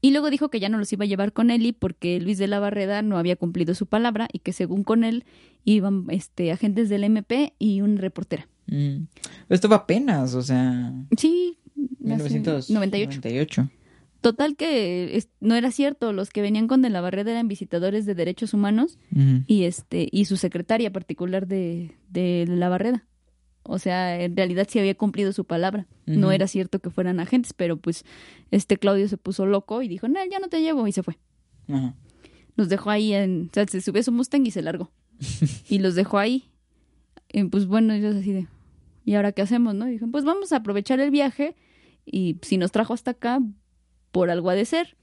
S1: Y luego dijo que ya no los iba a llevar con él y porque Luis de la Barreda no había cumplido su palabra y que según con él iban este, agentes del MP y una reportera.
S2: Mm. Esto va apenas, o sea,
S1: Sí, hace 98.
S2: 1998.
S1: Total que es- no era cierto, los que venían con de la Barreda eran visitadores de derechos humanos y este y su secretaria particular de, de la Barreda. O sea, en realidad sí había cumplido su palabra. No era cierto que fueran agentes, pero pues este Claudio se puso loco y dijo, no, ya no te llevo y se fue.
S2: Ajá.
S1: Nos dejó ahí en, o sea, se subió a su Mustang y se largó. y los dejó ahí. Y pues bueno, ellos así de, ¿y ahora qué hacemos, no? Y dijeron, pues vamos a aprovechar el viaje y si nos trajo hasta acá, por algo ha de ser.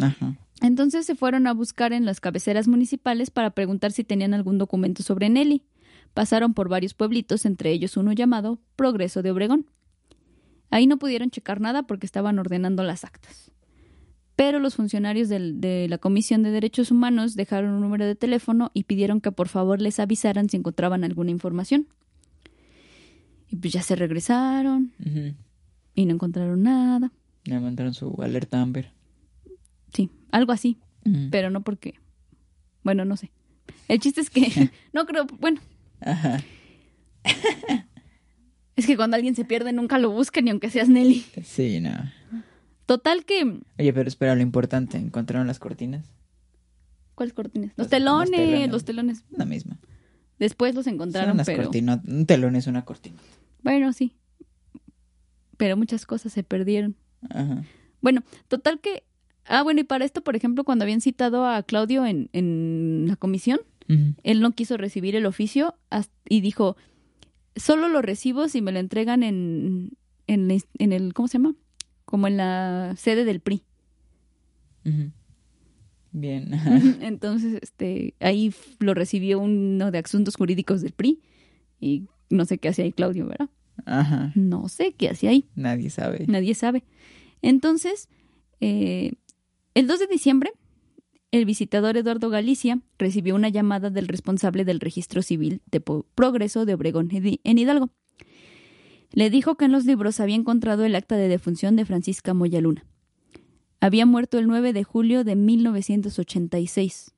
S2: Ajá.
S1: Entonces se fueron a buscar en las cabeceras municipales para preguntar si tenían algún documento sobre Nelly. Pasaron por varios pueblitos, entre ellos uno llamado Progreso de Obregón. Ahí no pudieron checar nada porque estaban ordenando las actas. Pero los funcionarios del- de la Comisión de Derechos Humanos dejaron un número de teléfono y pidieron que por favor les avisaran si encontraban alguna información. Y pues ya se regresaron y no encontraron nada.
S2: Le mandaron su alerta Amber.
S1: Sí, algo así, pero no porque... Bueno, no sé. El chiste es que... no creo... Bueno,
S2: Ajá.
S1: es que cuando alguien se pierde nunca lo buscan, ni aunque seas Nelly.
S2: Sí, no.
S1: Total que...
S2: Oye, pero espera, lo importante, ¿encontraron las cortinas?
S1: ¿Cuáles cortinas? Los
S2: Los-
S1: telones,
S2: los telones.
S1: los telones.
S2: La misma.
S1: Después los
S2: Son
S1: encontraron,
S2: unas
S1: pero...
S2: cortinas. Un telón es una cortina.
S1: Bueno, sí. Pero muchas cosas se perdieron.
S2: Ajá.
S1: Bueno, total que... Ah, bueno, y para esto, por ejemplo, cuando habían citado a Claudio en, en la comisión, Él no quiso recibir el oficio y dijo, solo lo recibo si me lo entregan en, en, el, ¿cómo se llama? Como en la sede del PRI.
S2: Bien.
S1: Entonces, este, ahí lo recibió uno de asuntos jurídicos del PRI y no sé qué hacía ahí Claudio, ¿verdad?
S2: Ajá.
S1: No sé qué hacía ahí.
S2: Nadie sabe.
S1: Nadie sabe. Entonces, eh, el 2 de diciembre, el visitador Eduardo Galicia recibió una llamada del responsable del registro civil de Progreso de Obregón en Hidalgo. Le dijo que en los libros había encontrado el acta de defunción de Francisca Moya Luna. Había muerto el 9 de julio de 1986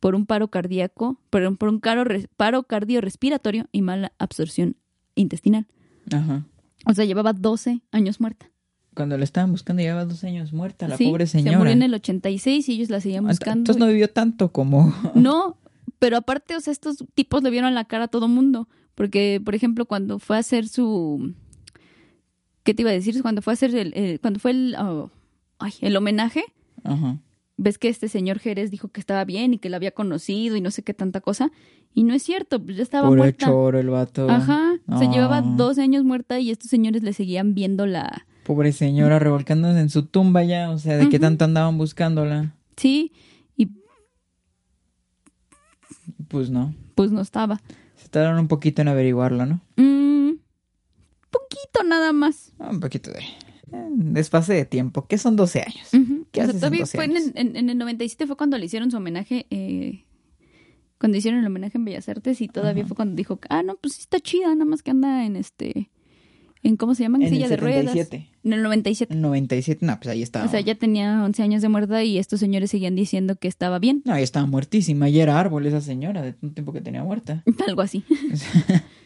S1: por un paro cardíaco, perdón, por un caro- paro cardiorrespiratorio y mala absorción intestinal.
S2: Ajá.
S1: O sea, llevaba 12 años muerta.
S2: Cuando la estaban buscando llevaba dos años muerta, la
S1: Sí,
S2: pobre señora.
S1: Se murió en el 86 y ellos la seguían buscando.
S2: Entonces no vivió tanto como...
S1: No, pero aparte, o sea, estos tipos le vieron la cara a todo mundo. Porque, por ejemplo, cuando fue a hacer su. ¿Qué te iba a decir? Cuando fue a hacer el. el- cuando fue el. oh, ay, el homenaje.
S2: Ajá.
S1: Ves que este señor Jerez dijo que estaba bien y que la había conocido y no sé qué tanta cosa. Y no es cierto, pues ya estaba
S2: Puro
S1: muerta.
S2: choro el vato.
S1: Ajá. Se
S2: Ah.
S1: llevaba 12 años muerta y estos señores le seguían viendo la.
S2: Pobre señora revolcándose en su tumba ya, o sea, de qué tanto andaban buscándola.
S1: Sí, y
S2: Pues no.
S1: pues no estaba.
S2: Se tardaron un poquito en averiguarlo, ¿no?
S1: Mm, poquito nada más.
S2: Ah, Un poquito de eh, desfase de tiempo, que son 12 años. ¿Qué
S1: O sea, todavía
S2: 12
S1: fue en,
S2: años?
S1: en- en el 97 fue cuando le hicieron su homenaje, eh, cuando hicieron el homenaje en Bellas Artes y todavía fue cuando dijo, ah, no, pues sí está chida, nada más que anda en este, en cómo se llama, en silla
S2: el
S1: de ruedas.
S2: 77.
S1: En el 97.
S2: En 97, no, pues ahí estaba.
S1: O sea, ya tenía 11 años de muerta y estos señores seguían diciendo que estaba bien,
S2: No, ya estaba muertísima, ya era árbol esa señora, de un tiempo que tenía muerta.
S1: algo así.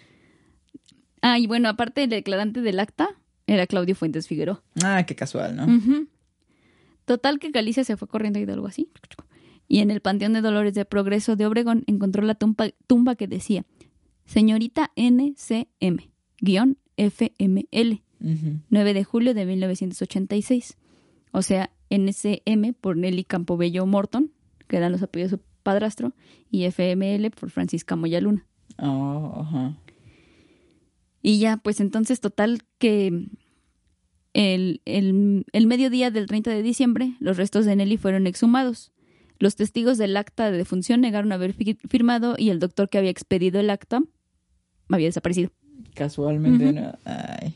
S1: ah, y bueno, aparte el declarante del acta era Claudio Fuentes Figueroa.
S2: ah, qué casual, ¿no?
S1: Total que Galicia se fue corriendo y de algo así. Y en el Panteón de Dolores de Progreso de Obregón encontró la tumba, tumba que decía Señorita NCM, guion FML,
S2: Ujú.
S1: 9 de julio de 1986. O sea, NCM por Nelly Campobello Morton, que eran los apellidos de su padrastro, y FML por Francisca Moya Luna.
S2: Oh, ajá.
S1: Y ya, pues entonces, total que el, el, el mediodía del 30 de diciembre, los restos de Nelly fueron exhumados. Los testigos del acta de defunción negaron haber fi- firmado y el doctor que había expedido el acta había desaparecido.
S2: Casualmente. ¿no? Ay.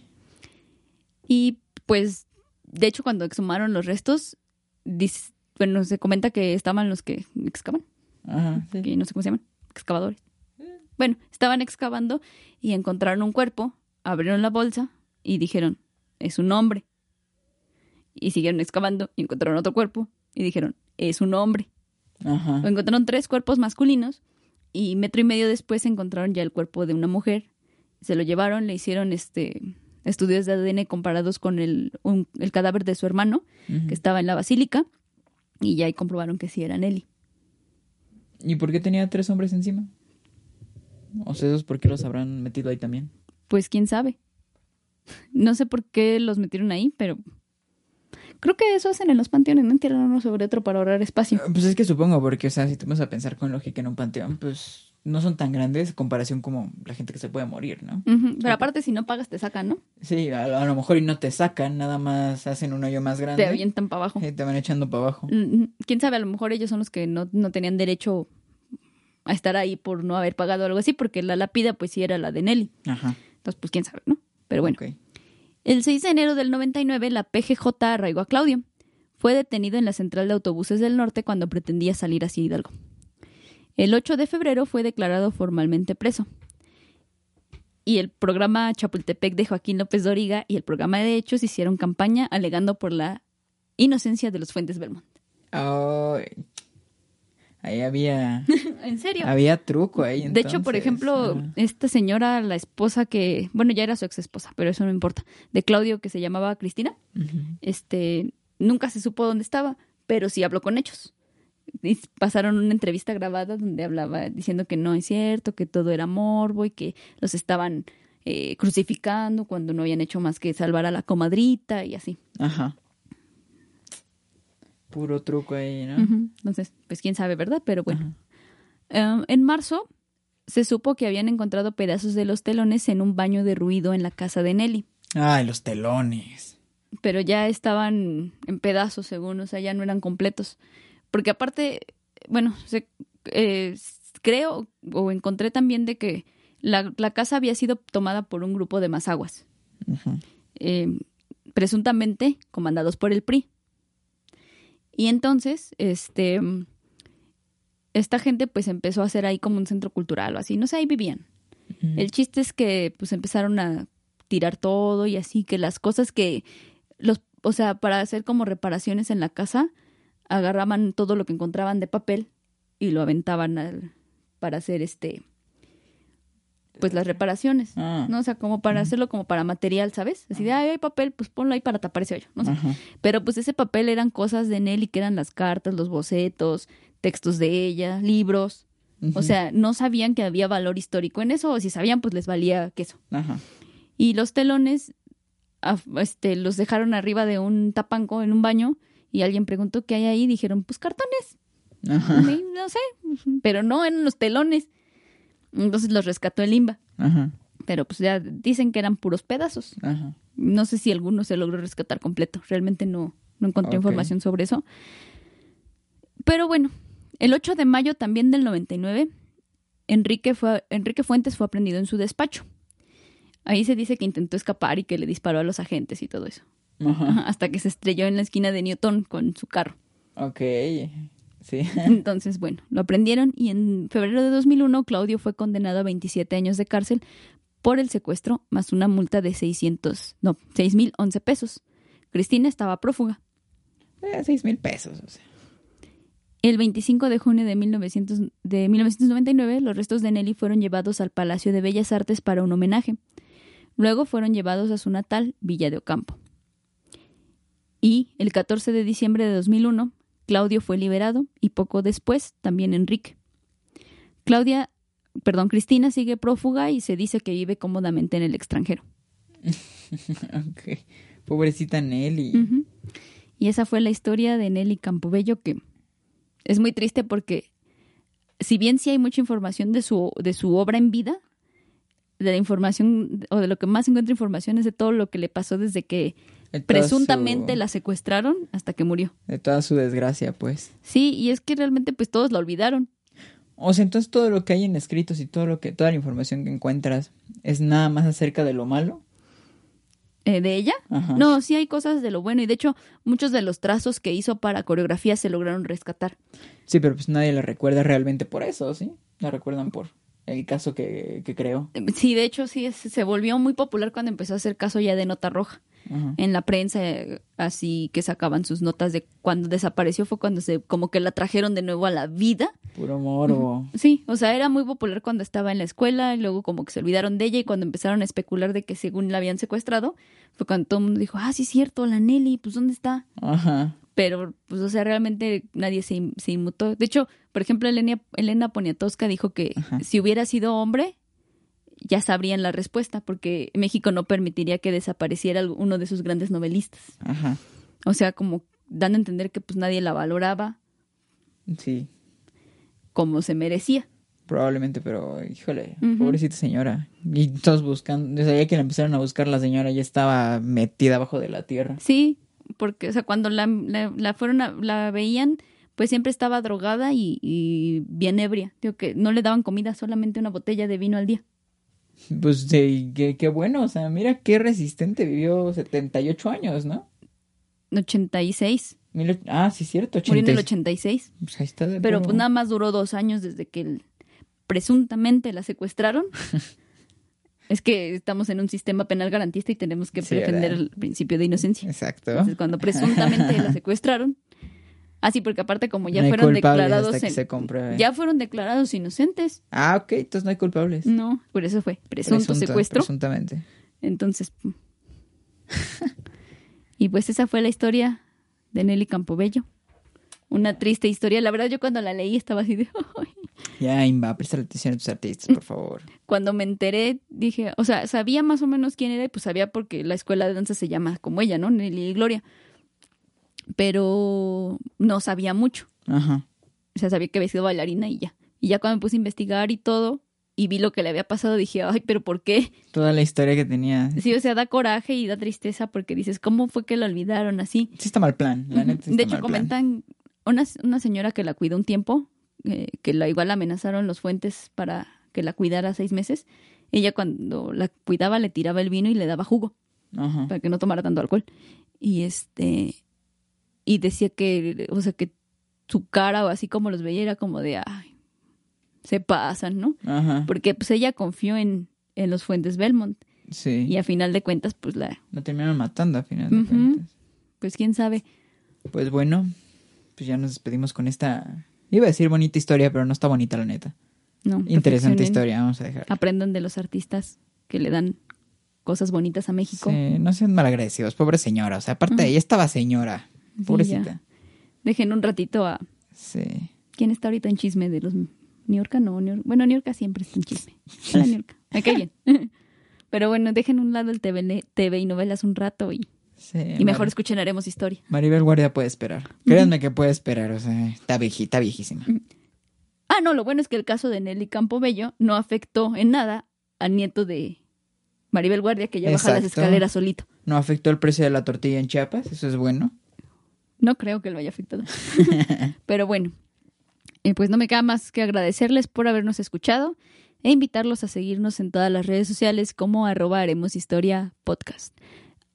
S1: Y pues, de hecho, cuando exhumaron los restos, dis- bueno, se comenta que estaban los que excavan,
S2: Ajá, sí.
S1: que no sé cómo se llaman, excavadores. Bueno, estaban excavando y encontraron un cuerpo, abrieron la bolsa y dijeron, es un hombre. Y siguieron excavando y encontraron otro cuerpo y dijeron, es un hombre.
S2: Ajá.
S1: Encontraron tres cuerpos masculinos y metro y medio después encontraron ya el cuerpo de una mujer. Se lo llevaron, le hicieron este estudios de ADN comparados con el, un- el cadáver de su hermano que estaba en la basílica y ya ahí comprobaron que sí era Nelly.
S2: ¿Y por qué tenía tres hombres encima? O sea, esos por qué los habrán metido ahí también.
S1: Pues quién sabe. No sé por qué los metieron ahí, pero creo que eso hacen en los panteones, no entierran uno sobre otro para ahorrar espacio.
S2: Pues es que supongo, porque, o sea, si tú vas a pensar con lógica en un panteón, pues no son tan grandes en comparación como la gente que se puede morir, ¿no?
S1: Pero aparte, si no pagas, te sacan, ¿no?
S2: Sí, a, a lo mejor y no te sacan, nada más hacen un hoyo más grande.
S1: Te avientan para abajo.
S2: y te van echando para abajo.
S1: Mm, Quién sabe, a lo mejor ellos son los que no, no tenían derecho a estar ahí por no haber pagado algo así, porque la lápida, pues sí era la de Nelly.
S2: Ajá.
S1: Entonces, pues quién sabe, ¿no? Pero bueno. El 6 de enero del 99, la PGJ arraigó a Claudio. Fue detenido en la central de autobuses del norte cuando pretendía salir hacia Hidalgo. El 8 de febrero fue declarado formalmente preso. y el programa Chapultepec de Joaquín López Doriga y el programa de Hechos hicieron campaña alegando por la inocencia de los Fuentes Belmont.
S2: Ay, ahí había,
S1: ¿En serio?
S2: había truco ahí.
S1: De hecho, por ejemplo,
S2: Ah.
S1: esta señora, la esposa que, bueno, ya era su ex esposa, pero eso no importa, de Claudio que se llamaba Cristina, este, nunca se supo dónde estaba, pero sí habló con hechos. Y pasaron una entrevista grabada donde hablaba diciendo que no es cierto, que todo era morbo y que los estaban eh, crucificando cuando no habían hecho más que salvar a la comadrita y así.
S2: Ajá. Puro truco ahí, ¿no?
S1: Entonces, pues quién sabe, ¿verdad? Pero bueno. Um, en marzo se supo que habían encontrado pedazos de los telones en un baño derruido en la casa de Nelly.
S2: Ay, los telones.
S1: pero ya estaban en pedazos, según, o sea, ya no eran completos. Porque aparte, bueno, se- eh, creo o encontré también de que la, la casa había sido tomada por un grupo de mazaguas,
S2: Ujú.
S1: eh, presuntamente comandados por el PRI. Y entonces, este, esta gente pues empezó a hacer ahí como un centro cultural o así, no sé, ahí vivían. El chiste es que pues empezaron a tirar todo y así que las cosas que los o sea, para hacer como reparaciones en la casa, agarraban todo lo que encontraban de papel y lo aventaban al- para hacer este pues las reparaciones.
S2: Ah.
S1: ¿No? O sea, como para hacerlo como para material, ¿sabes? Así de, ay, hay papel, pues ponlo ahí para tapar ese hoyo. No sé.
S2: Ajá.
S1: Pero pues ese papel eran cosas de Nelly, que eran las cartas, los bocetos, textos de ella, libros. O sea, no sabían que había valor histórico en eso, o si sabían, pues les valía queso. Y los telones este, los dejaron arriba de un tapanco en un baño y alguien preguntó qué hay ahí. Dijeron, pues cartones.
S2: Ajá.
S1: Y No sé, pero no eran los telones. Entonces los rescató el Limba.
S2: Ajá.
S1: Pero pues ya dicen que eran puros pedazos.
S2: Ajá.
S1: No sé si alguno se logró rescatar completo. Realmente no, no encontré información sobre eso. Pero bueno, el 8 de mayo también del 99, Enrique, fue, Enrique Fuentes fue aprendido en su despacho. Ahí se dice que intentó escapar y que le disparó a los agentes y todo eso.
S2: Ajá.
S1: Hasta que se estrelló en la esquina de Newton con su carro.
S2: Ok. Sí.
S1: Entonces, bueno, lo aprendieron y en febrero de 2001 Claudio fue condenado a 27 años de cárcel por el secuestro más una multa de 600, no, 6.011 pesos. Cristina estaba prófuga.
S2: Eh, seis mil pesos, o sea.
S1: El 25 de junio de, 1900 de 1999, los restos de Nelly fueron llevados al Palacio de Bellas Artes para un homenaje. Luego fueron llevados a su natal, Villa de Ocampo. Y el 14 de diciembre de 2001, Claudio fue liberado y poco después también Enrique. Claudia, perdón, Cristina sigue prófuga y se dice que vive cómodamente en el extranjero.
S2: ok. Pobrecita Nelly.
S1: Y esa fue la historia de Nelly Campobello, que es muy triste porque, si bien sí hay mucha información de su, de su obra en vida, de la información, o de lo que más encuentra información es de todo lo que le pasó desde que presuntamente
S2: su-
S1: la secuestraron hasta que murió.
S2: De toda su desgracia, pues.
S1: Sí, y es que realmente pues todos la olvidaron.
S2: O sea, entonces todo lo que hay en escritos y todo lo que, toda la información que encuentras es nada más acerca de lo malo.
S1: Eh, ¿De ella?
S2: Ajá.
S1: No, sí hay cosas de lo bueno y de hecho muchos de los trazos que hizo para coreografía se lograron rescatar.
S2: Sí, pero pues nadie la recuerda realmente por eso, ¿sí? La recuerdan por el caso que, que creó.
S1: Sí, de hecho sí, es- se volvió muy popular cuando empezó a hacer caso ya de nota roja. En la prensa así que sacaban sus notas de cuando desapareció fue cuando se como que la trajeron de nuevo a la vida.
S2: Puro morbo.
S1: Sí, o sea, era muy popular cuando estaba en la escuela y luego como que se olvidaron de ella y cuando empezaron a especular de que según la habían secuestrado, fue cuando todo el mundo dijo, "Ah, sí es cierto, la Nelly, pues ¿dónde está?"
S2: Ajá.
S1: Pero pues o sea, realmente nadie se, se inmutó. De hecho, por ejemplo, Elena, Elena Poniatowska dijo que
S2: Ajá.
S1: si hubiera sido hombre ya sabrían la respuesta porque México no permitiría que desapareciera uno de sus grandes novelistas.
S2: Ajá.
S1: O sea, como dando a entender que pues nadie la valoraba
S2: Sí,
S1: como se merecía.
S2: probablemente, pero híjole, pobrecita señora. Y todos buscando, desde que la empezaron a buscar, la señora ya estaba metida abajo de la tierra.
S1: Sí, porque, o sea, cuando la, la, la fueron a- la veían, pues siempre estaba drogada y, y bien ebria. Digo que no le daban comida, solamente una botella de vino al día.
S2: Pues sí, qué, qué bueno, o sea, mira qué resistente, vivió 78 años, ¿no?
S1: 86.
S2: Mil ah, sí, cierto,
S1: Murió en el
S2: 80.
S1: 86.
S2: Pues ahí está de
S1: Pero pues nada más duró dos años desde que el- presuntamente la secuestraron Es que estamos en un sistema penal garantista y tenemos que
S2: Sí,
S1: defender el principio de inocencia.
S2: Exacto.
S1: Entonces, cuando presuntamente la secuestraron. Ah, sí, porque aparte como ya
S2: no
S1: fueron declarados en-
S2: se
S1: ya fueron declarados inocentes.
S2: Ah, ok, entonces no hay culpables.
S1: No, por eso fue presunto secuestro.
S2: Presuntamente.
S1: Entonces, y pues esa fue la historia de Nelly Campobello. Una triste historia. La verdad, yo cuando la leí estaba así de.
S2: Ya, Imba, presta atención a tus artistas, por favor.
S1: Cuando me enteré, dije, o sea, sabía más o menos quién era y pues sabía porque la escuela de danza se llama como ella, ¿no? Nelly y Gloria. Pero no sabía mucho.
S2: Ajá.
S1: O sea, sabía que había sido bailarina y ya. Y ya cuando me puse a investigar y todo, y vi lo que le había pasado, dije, ay, pero ¿por qué?
S2: Toda la historia que tenía.
S1: Sí, o sea, da coraje y da tristeza porque dices, ¿cómo fue que la olvidaron así?
S2: Sí está mal plan, la neta.
S1: de hecho,
S2: mal
S1: comentan una, una señora que la cuidó un tiempo, eh, que la igual la amenazaron los fuentes para que la cuidara seis meses. Ella cuando la cuidaba le tiraba el vino y le daba jugo
S2: Ajá.
S1: para que no tomara tanto alcohol. Y este y decía que, o sea, que su cara o así como los veía era como de, ay, se pasan, ¿no?
S2: Ajá.
S1: Porque pues ella confió en, en los Fuentes Belmont
S2: Sí.
S1: y a final de cuentas, pues la,
S2: Lo terminaron matando a final de cuentas.
S1: pues quién sabe.
S2: Pues bueno, pues ya nos despedimos con esta. Iba a decir bonita historia, pero no está bonita, la neta.
S1: No,
S2: Interesante historia, vamos a dejar.
S1: Aprendan de los artistas que le dan cosas bonitas a México.
S2: Sí, no sean malagradecidos, pobre señora. O sea, aparte,
S1: Ujú.
S2: ella estaba señora. Pobrecita.
S1: Dejen un ratito a
S2: Sí.
S1: quién está ahorita en chisme de los Niurka, no, Niur- bueno, Niurka siempre está en chisme. Hola Niurka, me cae bien. Pero bueno, dejen un lado el TV, TV y novelas un rato y,
S2: sí
S1: y mejor
S2: Mar-
S1: escuchen Haremos Historia.
S2: Maribel Guardia puede esperar. Créanme que puede esperar, o sea, está viejita, viejísima.
S1: Ah, no, lo bueno es que el caso de Nelly Campobello no afectó en nada al nieto de Maribel Guardia, que ya baja las
S2: Exacto.
S1: escaleras solito.
S2: No afectó el precio de la tortilla en Chiapas, eso es bueno.
S1: No creo que lo haya afectado. Pero bueno, eh, pues no me queda más que agradecerles por habernos escuchado e invitarlos a seguirnos en todas las redes sociales como arroba haremos historia podcast.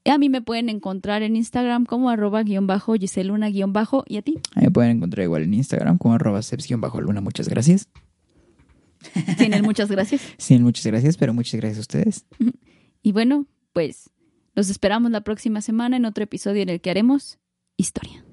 S1: A mí me pueden encontrar en Instagram como arroba guion bajo Giseluna guion bajo y a ti.
S2: Ahí me pueden encontrar igual en Instagram como arroba seps-luna. Muchas gracias.
S1: Tienen muchas gracias.
S2: Sí, muchas gracias, pero muchas gracias a ustedes.
S1: Y bueno, pues los esperamos la próxima semana en otro episodio en el que haremos historia.